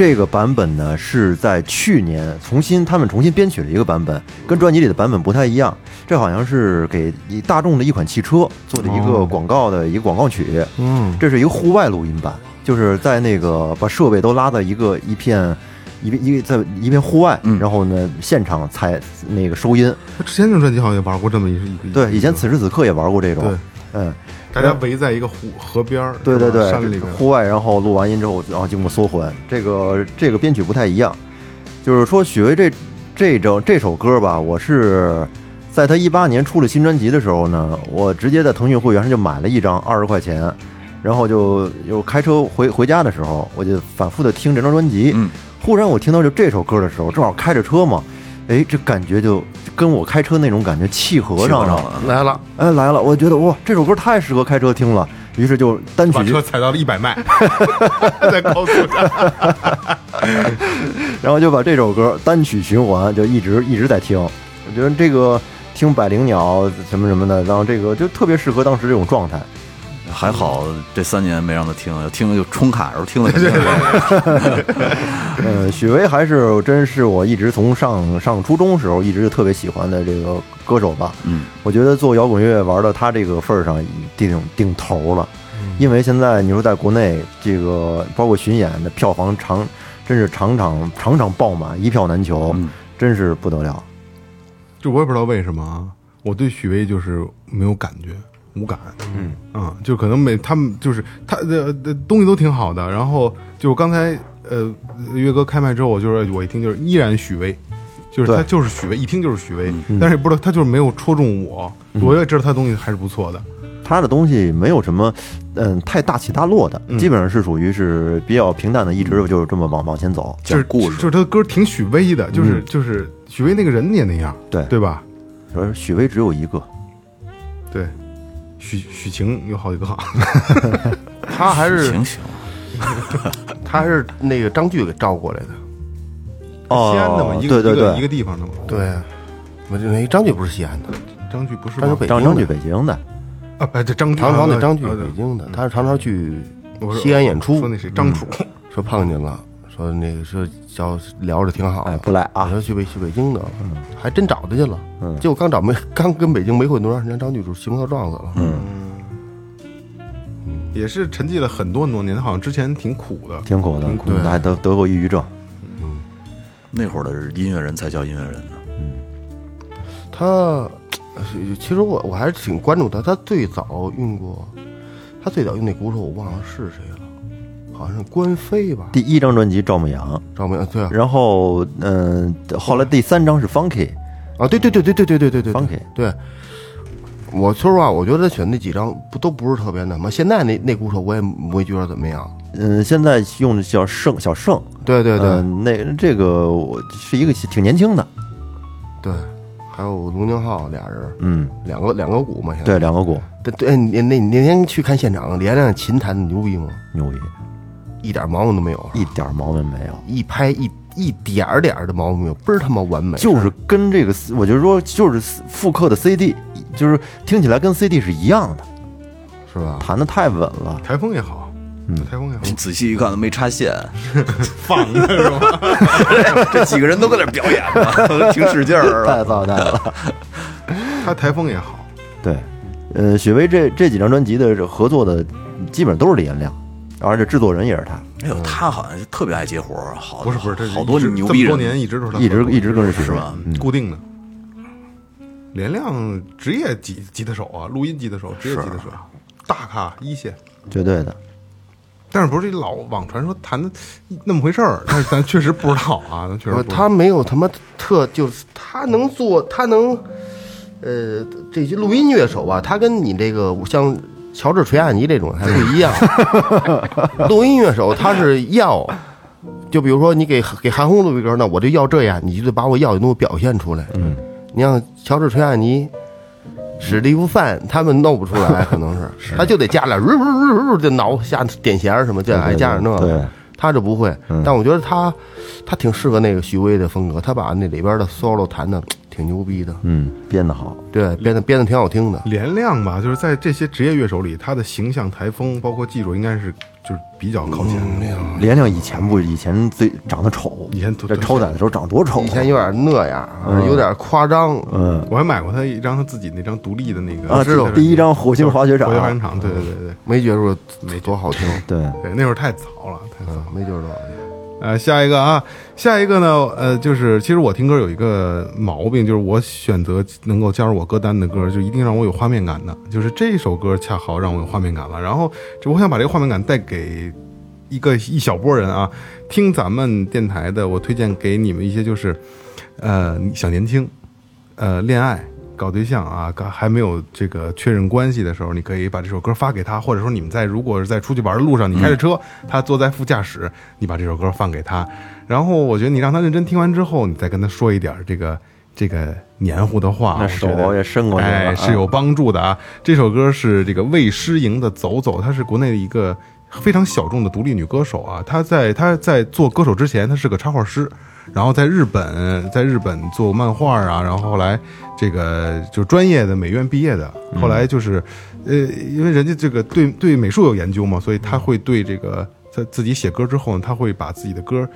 这个版本呢是在去年重新他们重新编曲了一个版本，跟专辑里的版本不太一样。这好像是给一大众的一款汽车做的一个广告的一个广告曲。嗯，这是一个户外录音版，就是在那个把设备都拉到一个一片一片一个在一片户外，嗯然后呢现场采那个收音。他之前这种专辑好像也玩过这么一一个，对，以前此时此刻也玩过这种对。嗯，大家围在一个湖河边儿，对对对，山里边，户外，然后录完音之后，然后经过缩混，这个这个编曲不太一样。就是说，许巍这这首这首歌吧，我是在他一八年出了新专辑的时候呢，我直接在腾讯会员上就买了一张，二十块钱，然后就又开车回回家的时候，我就反复的听这张专辑。嗯，忽然我听到就这首歌的时候，正好开着车嘛，哎，这感觉就跟我开车那种感觉契合上了。了，来了，哎，来了，我觉得哇，这首歌太适合开车听了，于是就单曲把车踩到了一百迈，在高速上。然后就把这首歌单曲循环，就一直一直在听。我觉得这个听百灵鸟什么什么的，然后这个就特别适合当时这种状态。还好这三年没让他听，要听就充卡时候听了肯定是。呃，许巍还是真是我一直从上上初中时候一直就特别喜欢的这个歌手吧。嗯，我觉得做摇滚乐玩到他这个份儿上，定定头了。因为现在你说在国内这个包括巡演的票房常真是场场场场爆满，一票难求，嗯真是不得了。就我也不知道为什么啊，我对许巍就是没有感觉，无感。嗯啊，就可能每他们就是他的的东西都挺好的，然后就刚才呃岳哥开麦之后，我就是我一听就是依然许巍。就是他就是许巍，一听就是许巍，但是也不知道他就是没有戳中我，我也知道他东西还是不错的。他的东西没有什么，嗯，太大起大落的，嗯基本上是属于是比较平淡的，一直就是这么往往前走。就是讲故事就是他的歌挺许巍的，就是就是许巍那个人也那样，对对吧？说许巍只有一个，对，许许晴有好几个，他还是行行，他还是那个张炬给招过来的。哦西安的嘛，一对对个一个一，个地方的嘛。对，我就那张炬不是西安的，张炬不是吗？张炬北张张炬京的，北京的，啊，哎，这张炬唐朝那张炬啊北京的，他是常常去我说西安演出说那谁张楚，说碰见了，说那个说叫聊着挺好的，哎，不来我啊，说去北去北京的，还真找他去了。嗯。结果刚找没 刚跟北京没混多长时间，张炬就骑摩托撞死了。嗯，也是沉寂了很多很多年，他好像之前挺苦的，挺苦的挺，苦的还得得过抑郁症。那会儿的音乐人才叫音乐人呢。他呃其实我我还是挺关注他，他最早用过，他最早用那鼓手我忘了是谁了，好像是关飞吧？第一张专辑《赵牧阳。赵牧阳对》，啊。然后嗯，后来第三张是 Funky，啊对对对对对对对对对。Funky 对。我说实话，我觉得他选那几张不都不是特别那什么。现在那那鼓手我也不会觉得怎么样。嗯，现在用的叫盛小盛，对对对、嗯，那这个我是一个挺年轻的，对，还有龙宁浩俩人，嗯，两个两个鼓嘛，现在。对，两个鼓。对对，那那你那天去看现场，连亮琴弹的牛逼吗？牛逼，一点毛病都没有，一点毛病没有。一拍一一点儿点儿的毛病没有，倍儿他妈完美。就是跟这个，我就说就是复刻的 CD，就是听起来跟 CD 是一样的，是吧？弹的太稳了。台风也好，嗯台风也好，仔细一看都没插线，放的是吧？这几个人都搁那表演呢，挺使劲儿太了。操蛋了。他台风也好，对，呃，许巍这这几张专辑的这合作的基本都是李延亮，而且制作人也是他，哎呦，他好像特别爱接活儿，好不是不是，这好多牛逼人这么多年一直都是他一直一直跟着是吧嗯，固定的。连亮职业吉吉他手啊，录音吉他手，职业吉他手，大咖一线。绝对的。但是不是老网传说弹的那么回事儿，但是咱确实不知道啊，咱确实不知道。呃他没有他妈特，就是他能做，他能，呃，这些录音乐手吧，他跟你这个像乔治·垂亚尼这种还不一样。录音乐手他是要，就比如说你给给韩红录一歌，那我就要这样，你就得把我要的东西表现出来。嗯，你像乔治·垂亚尼。史蒂夫范他们弄不出来，可能是 他就得加点儿，就挠下点弦什么，就爱加点那对个。他就不会，但我觉得他他挺适合那个许巍的风格，他把那里边的 solo 弹的挺牛逼的。嗯，编得好，对，编的编的挺好听的。连亮吧，就是在这些职业乐手里，他的形象、台风，包括技术，应该是就是比较靠前的。连亮以前不，以前最长得丑，以前都在超载的时候长多丑，以前有点那样，有点夸张。嗯我还买过他一张他自己那张独立的那个啊，知道第一张火星滑雪场火，星滑雪场，对对对对没觉出多好听，对，对，那会儿太早了，太早了。嗯，没觉出多好听。呃，下一个啊，下一个呢，呃，就是其实我听歌有一个毛病，就是我选择能够加入我歌单的歌，就一定让我有画面感的，就是这首歌恰好让我有画面感了。然后，我想把这个画面感带给一个一小波人啊，听咱们电台的，我推荐给你们一些就是，呃，小年轻，呃，恋爱。搞对象啊，搞还没有这个确认关系的时候，你可以把这首歌发给他，或者说你们在如果是在出去玩的路上，你开着车，他坐在副驾驶，你把这首歌放给他，然后我觉得你让他认真听完之后，你再跟他说一点这个 这个黏糊的话，我觉得手也伸过去了哎，是有帮助的啊。这首歌是这个魏诗莹的《走走》，她是国内的一个非常小众的独立女歌手啊。她在她在做歌手之前，她是个插画师，然后在日本在日本做漫画啊，然后后来这个就专业的美院毕业的，后来就是呃，因为人家这个对对美术有研究嘛，所以他会对这个在自己写歌之后呢，他会把自己的歌。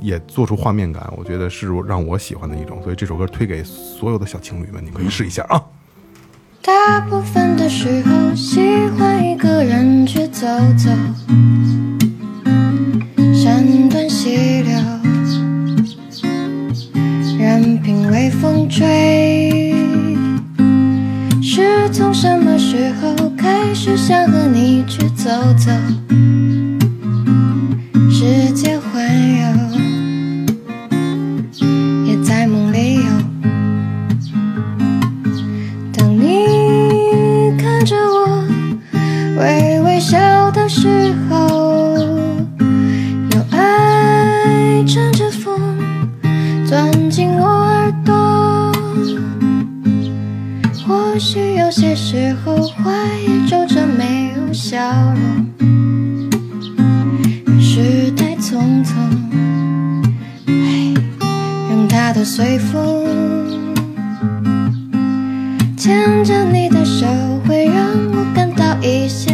也做出画面感，我觉得是让我喜欢的一种，所以这首歌推给所有的小情侣们，你可以试一下啊。大部分的时候喜欢一个人去走走，山端溪流，追。是从什么时候开始想和你去走走，有些时候话也皱着眉有笑容，时代匆匆，唉，让它都随风。牵着你的手会让我感到一些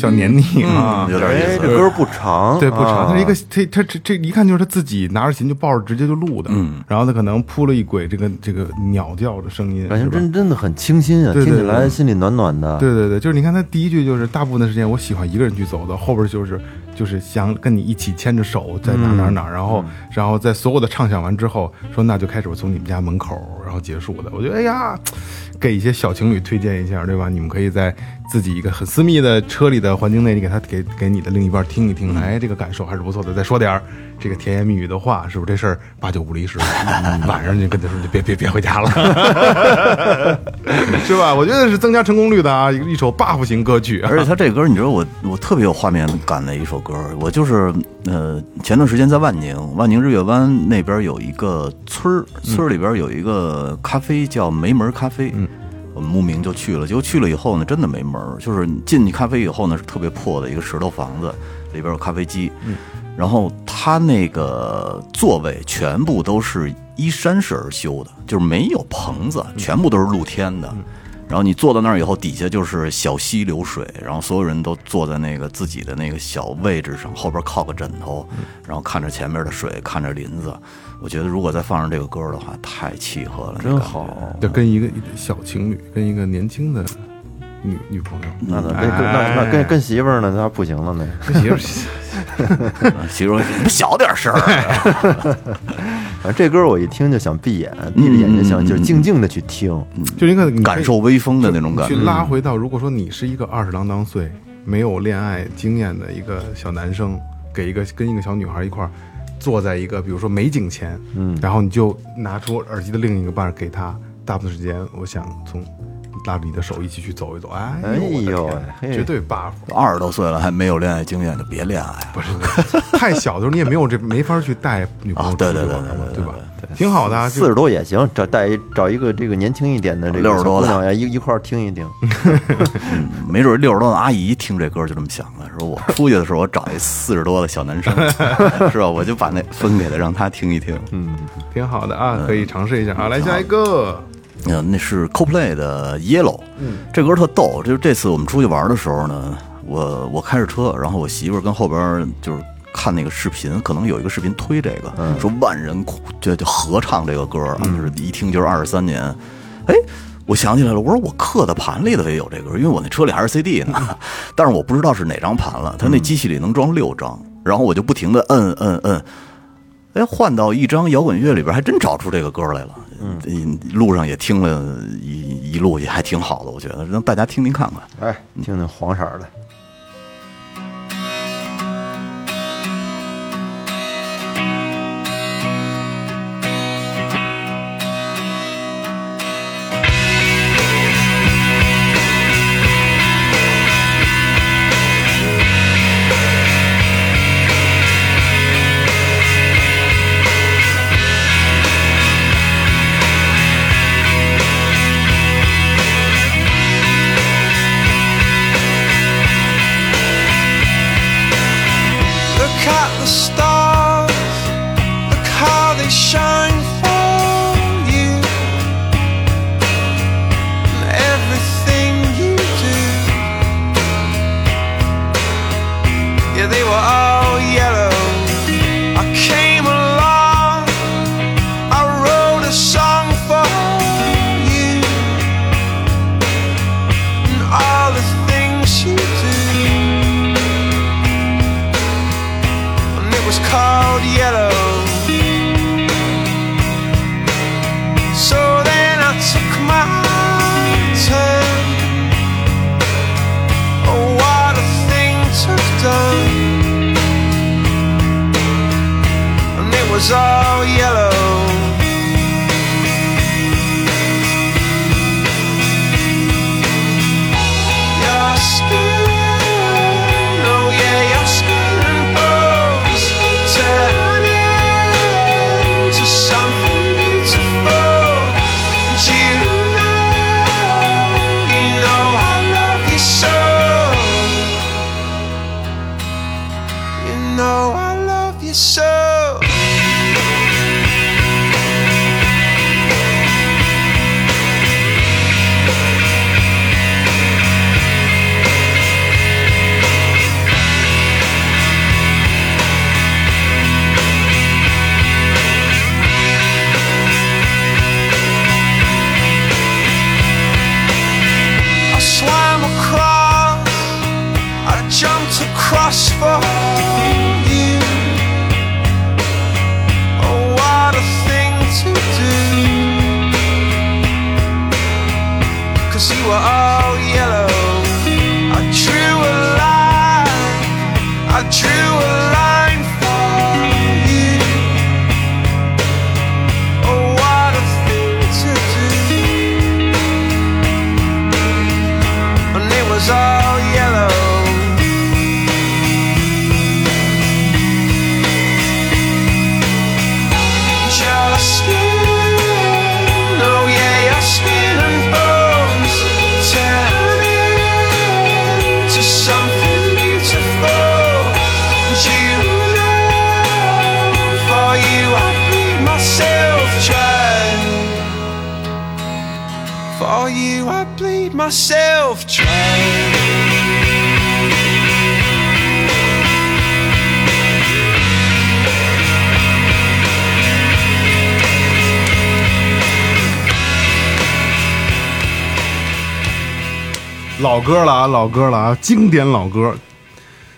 小黏腻啊。有点意哎，思。这歌不长，对，不长，啊他是一个，他他这这一看就是他自己拿着琴就抱着直接就录的，嗯，然后他可能铺了一轨这个这个鸟叫的声音，感觉真真的很清新啊，对对听起来心里暖暖的。对对对，就是你看他第一句就是大部分的时间我喜欢一个人去走的，后边就是就是想跟你一起牵着手在哪哪哪儿，然后然后在所有的畅想完之后说那就开始我从你们家门口然后结束的，我觉得哎呀，给一些小情侣推荐一下，对吧？你们可以在自己一个很私密的车里的环境内，你给他给给你的另一半听一听，哎，这个感受还是不错的。再说点儿这个甜言蜜语的话，是不是这事儿八九不离十？晚上就跟他说，就别别别回家了，是吧？我觉得是增加成功率的啊，一一首 buff 型歌曲啊。而且他这歌，你知道我我特别有画面感的一首歌，我就是呃前段时间在万宁，万宁日月湾那边有一个村儿，村儿里边有一个咖啡叫梅门咖啡，嗯，我们慕名就去了，结果去了以后呢，真的没门儿，就是你进去咖啡以后呢是特别破的一个石头房子，里边有咖啡机，嗯，然后它那个座位全部都是依山势而修的，就是没有棚子，全部都是露天的。然后你坐到那儿以后，底下就是小溪流水，然后所有人都坐在那个自己的那个小位置上，后边靠个枕头，然后看着前面的水，看着林子。我觉得如果再放上这个歌的话，太契合了，真好。就跟一个小情侣，跟一个年轻的女女朋友，那那跟那那跟跟媳妇儿呢，那不行了那。跟媳妇儿 媳妇儿小点声儿。反正这歌我一听就想闭眼，闭着眼睛想就静静的去听。就应该感受微风的那种感觉去。拉回到，如果说你是一个二十郎当岁、没有恋爱经验的一个小男生，给一个跟一个小女孩一块儿坐在一个比如说美景前，嗯，然后你就拿出耳机的另一个半儿给他，大部分时间我想从拉着你的手一起去走一走，哎哎呦呦我的喂嘿天，绝对 buff。二十多岁了还没有恋爱经验，就别恋爱。不是太小的时候，你也没有这没法去带女朋友啊对对对对对对吧？挺好的啊，四十多也行，找带一找一个这个年轻一点的这个六十多的一一块儿听一听。嗯，没准六十多的阿姨听这歌就这么想的，说我出去的时候我找一四十多的小男生，是吧？我就把那分给他，让他听一听。嗯，挺好的啊，可以尝试一下啊。来下一个，呃，那是 CoPlay 的 Yellow，嗯，这歌特逗。就是这次我们出去玩的时候呢，我我开着车，然后我媳妇儿跟后边就是看那个视频，可能有一个视频推这个，说万人哭就就合唱这个歌啊，就是一听就是二十三年。哎，我想起来了，我说我刻的盘里头也有这歌，因为我那车里还是 CD 呢，但是我不知道是哪张盘了。它那机器里能装六张，然后我就不停的摁摁摁。哎，换到一张摇滚乐里边，还真找出这个歌来了。嗯，路上也听了一一路，也还挺好的，我觉得让大家听听看看。哎，听听黄色儿的。啊，老歌了啊，经典老歌。”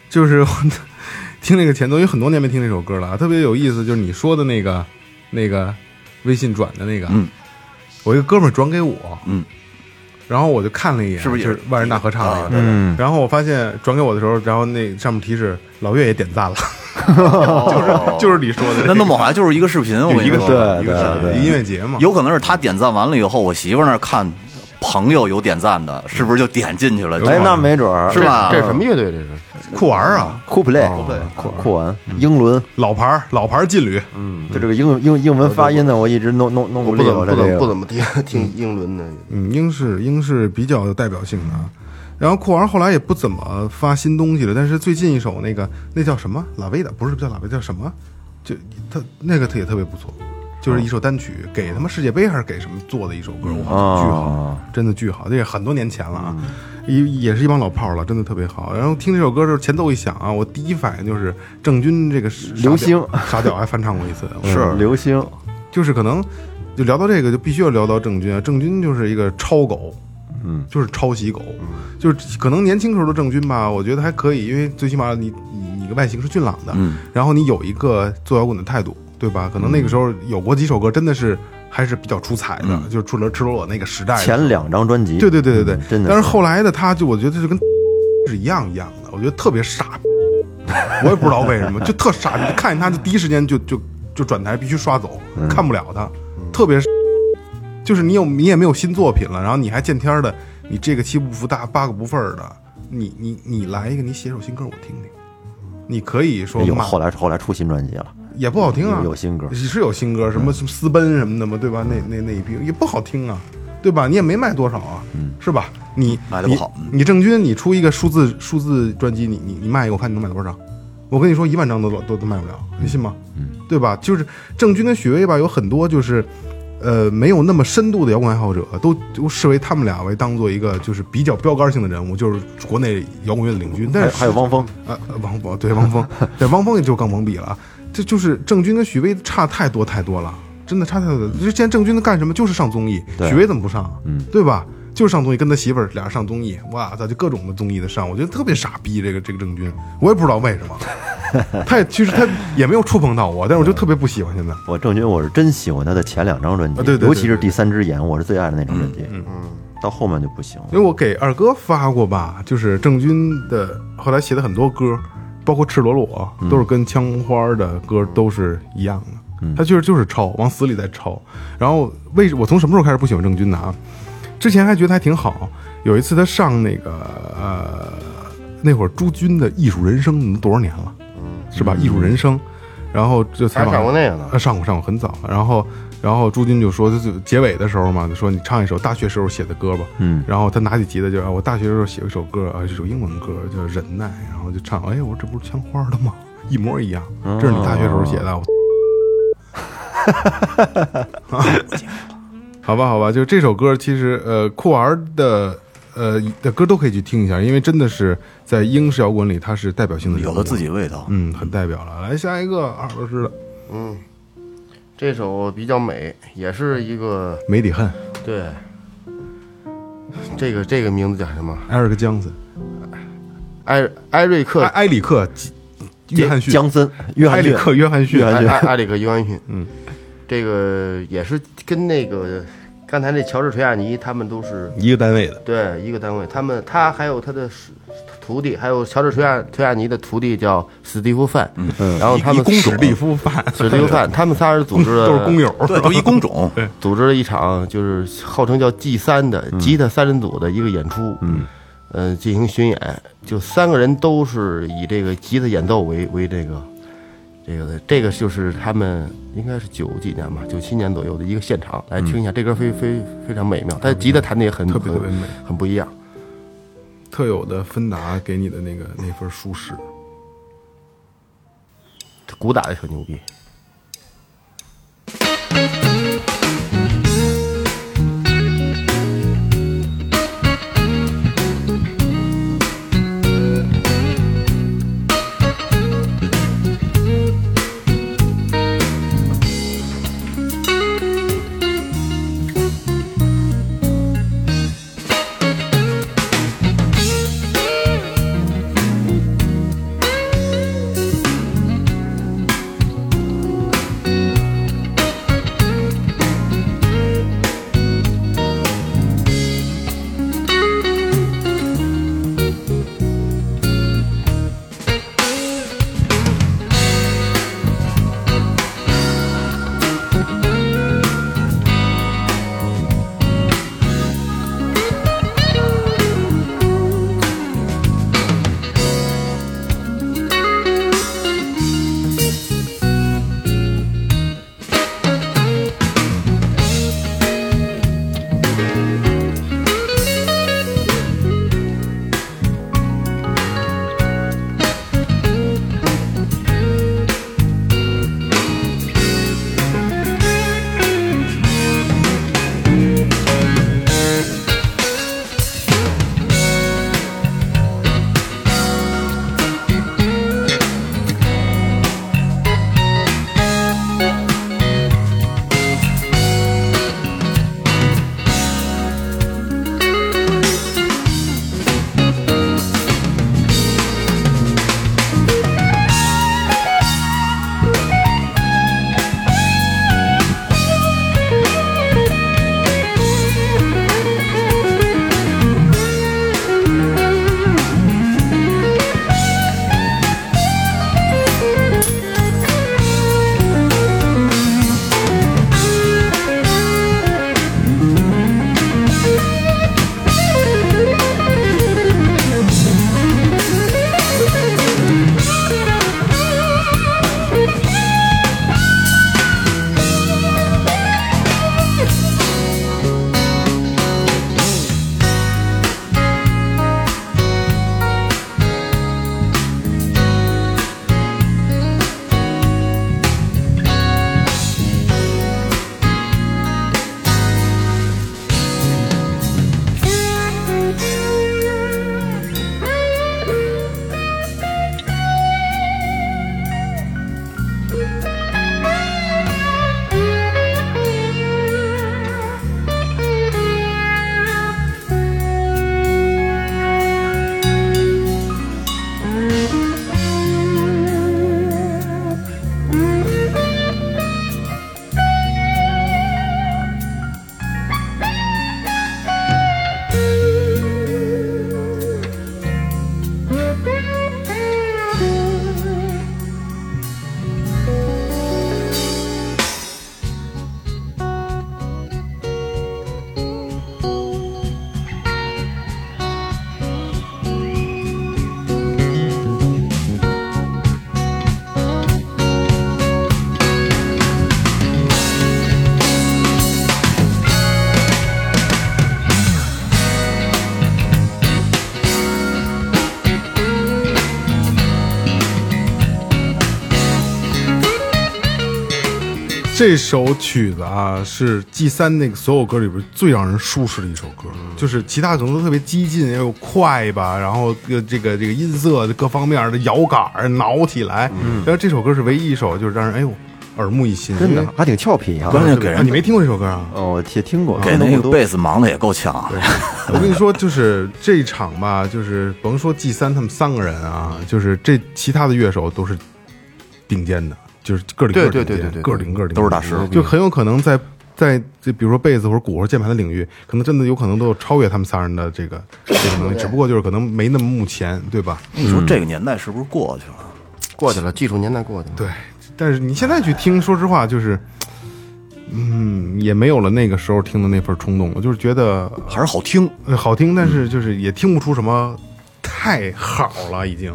就是 听那个前奏，有很多年没听这首歌了啊，特别有意思。就是你说的那个那个微信转的那个，嗯，我一个哥们儿转给我，嗯，然后我就看了一眼，是不是也是万人大合唱那个？啊然后我发现转给我的时候，然后那上面提示老岳也点赞了，就是就是你说的。那那么好像就是一个视频，我跟你说，一个音乐节嘛，有可能是他点赞完了以后，我媳妇那儿看朋友有点赞的，是不是就点进去了？哎，那没准儿是吧？这是什么乐队？这是酷玩啊，酷 play 酷酷玩英伦，老牌儿老牌儿劲旅，嗯，就这个英英英文发音呢，我一直弄弄弄不怎么不怎么利落这个不怎么听 听英伦的。嗯，英式英式比较有代表性的啊。然后酷玩后来也不怎么发新东西了，但是最近一首那个那叫什么拉维的，不是叫拉维，叫什么？就他那个也特别不错，就是一首单曲，给他妈世界杯还是给什么做的一首歌，哇，巨好哦，真的巨好，这也很多年前了啊，也也是一帮老炮儿了，真的特别好。然后听这首歌的时候，前奏一响啊，我第一反应就是郑钧这个傻流星傻屌还翻唱过一次，是流星，就是可能就聊到这个，就必须要聊到郑钧啊。郑钧就是一个超狗，嗯，就是抄袭狗，就是可能年轻时候的郑钧吧，我觉得还可以，因为最起码你你你个外形是俊朗的，嗯，然后你有一个做摇滚的态度，对吧？可能那个时候有过几首歌真的是还是比较出彩的，嗯。就是除了赤裸裸那个时代前两张专辑，对对对对对，嗯真的但是后来的他，就我觉得就跟 是一样一样的，我觉得特别傻，我也不知道为什么，就特傻，你看见他就第一时间就就就转台必须刷走，嗯。看不了他，特别是就是你有你也没有新作品了，然后你还见天儿的，你这个七不服大八个不忿儿的，你你你来一个，你写首新歌我听听，你可以说后来后来出新专辑了，也不好听啊，有有新歌是有新歌，什么什么私奔什么的嘛，对吧？那那那一批也不好听啊，对吧？你也没卖多少啊，是吧？你你卖的不好嗯你郑钧，你出一个数字数字专辑，你你你卖一个，我看你能卖多少？我跟你说，一万张都都都卖不了，你信吗？对吧？就是郑钧跟许巍吧，有很多就是。呃，没有那么深度的摇滚爱好者，都都视为他们俩为当做一个就是比较标杆性的人物，就是国内摇滚乐的领军。但是还有汪峰，啊，呃汪峰对汪峰，对 汪峰也就更甭比了啊，这就是郑钧跟许巍差太多太多了，真的差太多了。之前郑钧干什么就是上综艺，许巍怎么不上？嗯，对吧？就是上综艺，跟他媳妇儿俩人上综艺，哇操，就各种的综艺的上，我觉得特别傻逼。这个这个郑钧，我也不知道为什么，他也其实他也没有触碰到我，但是我就特别不喜欢现在。我郑钧我是真喜欢他的前两张专辑，啊对对对尤其是第三只眼，我是最爱的那张专辑，嗯到后面就不行了因为我给二哥发过吧，就是郑钧的后来写的很多歌，包括《赤裸裸》，都是跟枪花的歌都是一样的。他就是就是抄，往死里在抄。然后为我从什么时候开始不喜欢郑钧的啊？之前还觉得他还挺好。有一次他上那个呃那会儿朱军的《艺术人生》多少年了，是吧？《艺术人生》，然后就采访上过那个上过上过很早。然后然后朱军就说，就结尾的时候嘛，就说你唱一首大学时候写的歌吧。嗯，然后他拿起吉他就，啊我大学时候写过一首歌啊，这首英文歌叫《忍耐》，然后就唱，哎，我说这不是枪花的吗？一模一样，这是你大学时候写的。我 好吧，好吧，就这首歌，其实呃，酷儿的呃的歌都可以去听一下，因为真的是在英式摇滚里，它是代表性的，有了自己味道。嗯，很代表了。来下一个，二老师的嗯，这首比较美，也是一个梅里汉，对。这个这个名字叫什么？埃尔克江森，埃埃瑞克埃埃里克约翰逊，江森、约翰逊埃里克约翰逊，约翰逊埃埃埃里克约翰逊，嗯，这个也是跟那个刚才那乔治垂亚尼他们都是一个单位的，对一个单位，他们他还有他的徒弟，还有乔治垂亚垂亚尼的徒弟叫史蒂夫范，嗯，然后他们史蒂夫范，史蒂夫范，他们仨人组织的都是工友，对，都一工种。组织了一场就是号称叫 G 三的吉他三人组的一个演出，嗯，呃，进行巡演，就三个人都是以这个吉他演奏为为这个这个的，这个就是他们应该是九几年吧，九七年左右的一个现场，来听一下，这歌非非非常美妙，他吉他弹的也很很特别特别美，很不一样。特有的芬达给你的那个那份舒适。鼓打的很牛逼。这首曲子啊，是 G 三那个所有歌里边最让人舒适的一首歌，就是其他可能都特别激进，也有快吧，然后这个这个这个音色各方面的摇杆儿挠起来，然后这首歌是唯一一首就是让人哎呦耳目一新，真的还挺俏皮啊。关键给人啊你没听过这首歌啊？哦，我听听过，给那个贝斯忙的也够呛。我跟你说，就是这一场吧，就是甭说 G 三他们三个人啊，就是这其他的乐手都是顶尖的，就是个顶个对顶尖对对对对个顶个顶都是大师就很有可能在在这比如说贝斯或者鼓或者键盘的领域，可能真的有可能都有超越他们仨人的这个这个能力，只不过就是可能没那么目前，对吧？你说这个年代是不是过去了？过去了，技术年代过去了。对，但是你现在去听，说实话就是。嗯，也没有了那个时候听的那份冲动了，就是觉得还是好听。呃，好听，但是就是也听不出什么太好了，已经。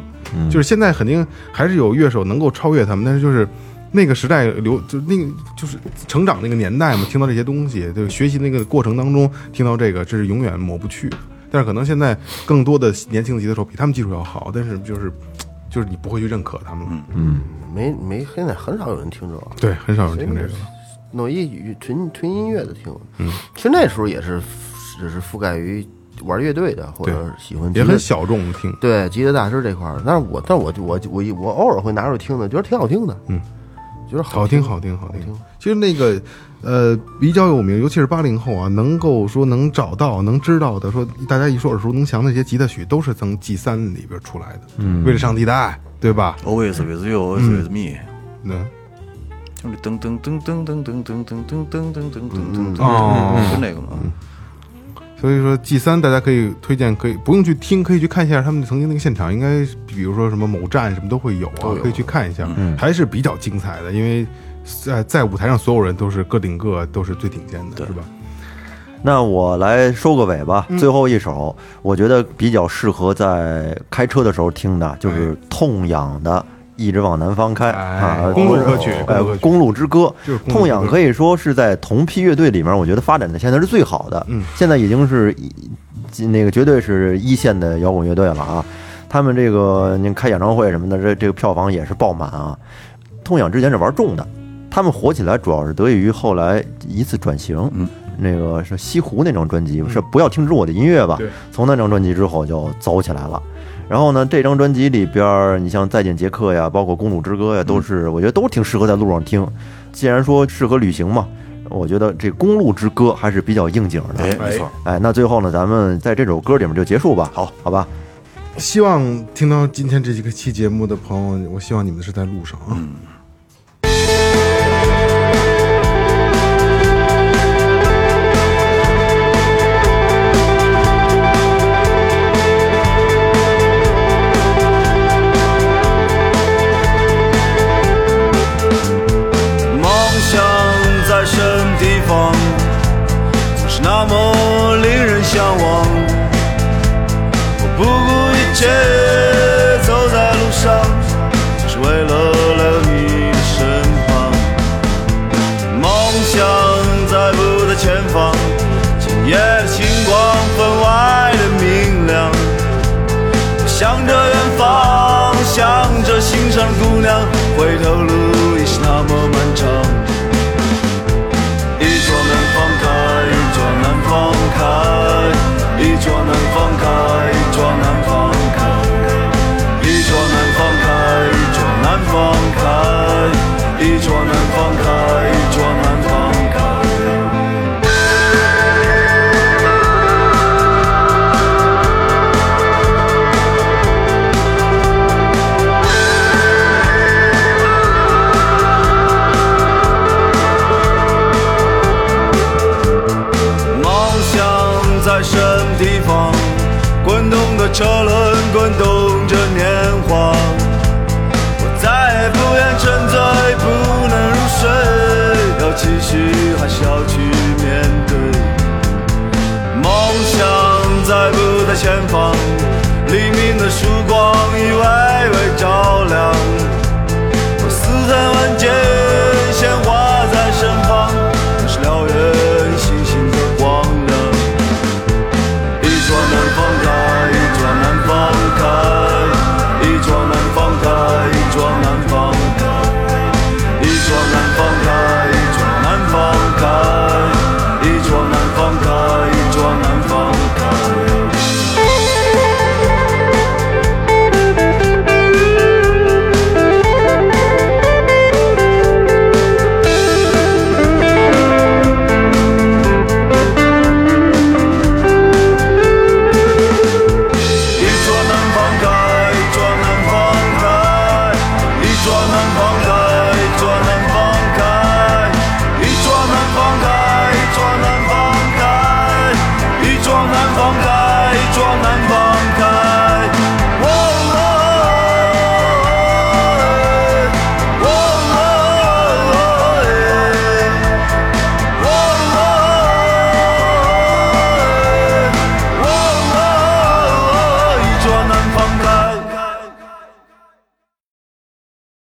就是现在肯定还是有乐手能够超越他们，但是就是那个时代流，就那个就是成长那个年代嘛，听到这些东西，就学习那个过程当中听到这个，这是永远抹不去。但是可能现在更多的年轻的吉他手比他们技术要好，但是就是就是你不会去认可他们了。没没，现在很少有人听这个。对，很少有人听这个。弄一语纯纯音乐的听，嗯，其实那时候也是只是覆盖于玩乐队的或者是喜欢也很小众听。对吉他大师这块儿，但是我但是我我我我偶尔会拿出来听的，觉得挺好听的，嗯，觉得好听听，好听，好听听。其实那个，呃，比较有名，尤其是八零后啊，能够说能找到、能知道的，说大家一说耳熟能详的那些吉他曲，都是从 G 三里边出来的。嗯，为了上地带，对吧？Always with you, always with me，嗯，就是噔噔噔噔噔噔噔噔噔噔噔噔噔噔，哦就那个嘛。所以说 G 三大家可以推荐，可以不用去听，可以去看一下他们曾经那个现场，应该比如说什么某站什么都会有啊，可以去看一下，还是比较精彩的，因为在在舞台上所有人都是个顶个，都是最顶尖的，是吧？那我来收个尾吧，最后一首，我觉得比较适合在开车的时候听的，就是痛痒的。一直往南方开哎啊，公路歌曲哎公路之歌痛仰可以说是在同批乐队里面，我觉得发展的现在是最好的。嗯，现在已经是一那个绝对是一线的摇滚乐队了啊。他们这个您开演唱会什么的，这这个票房也是爆满啊。痛仰之前是玩重的，他们火起来主要是得益于后来一次转型，嗯，那个是西湖那张专辑，是不要停止我的音乐吧对？从那张专辑之后就走起来了。然后呢，这张专辑里边儿，你像《再见杰克》呀，包括《公主之歌》呀，都是我觉得都挺适合在路上听。既然说适合旅行嘛，我觉得这《公路之歌》还是比较应景的。哎，没错，哎，那最后呢，咱们在这首歌里面就结束吧。好，好吧。希望听到今天这几个期节目的朋友，我希望你们是在路上啊。梦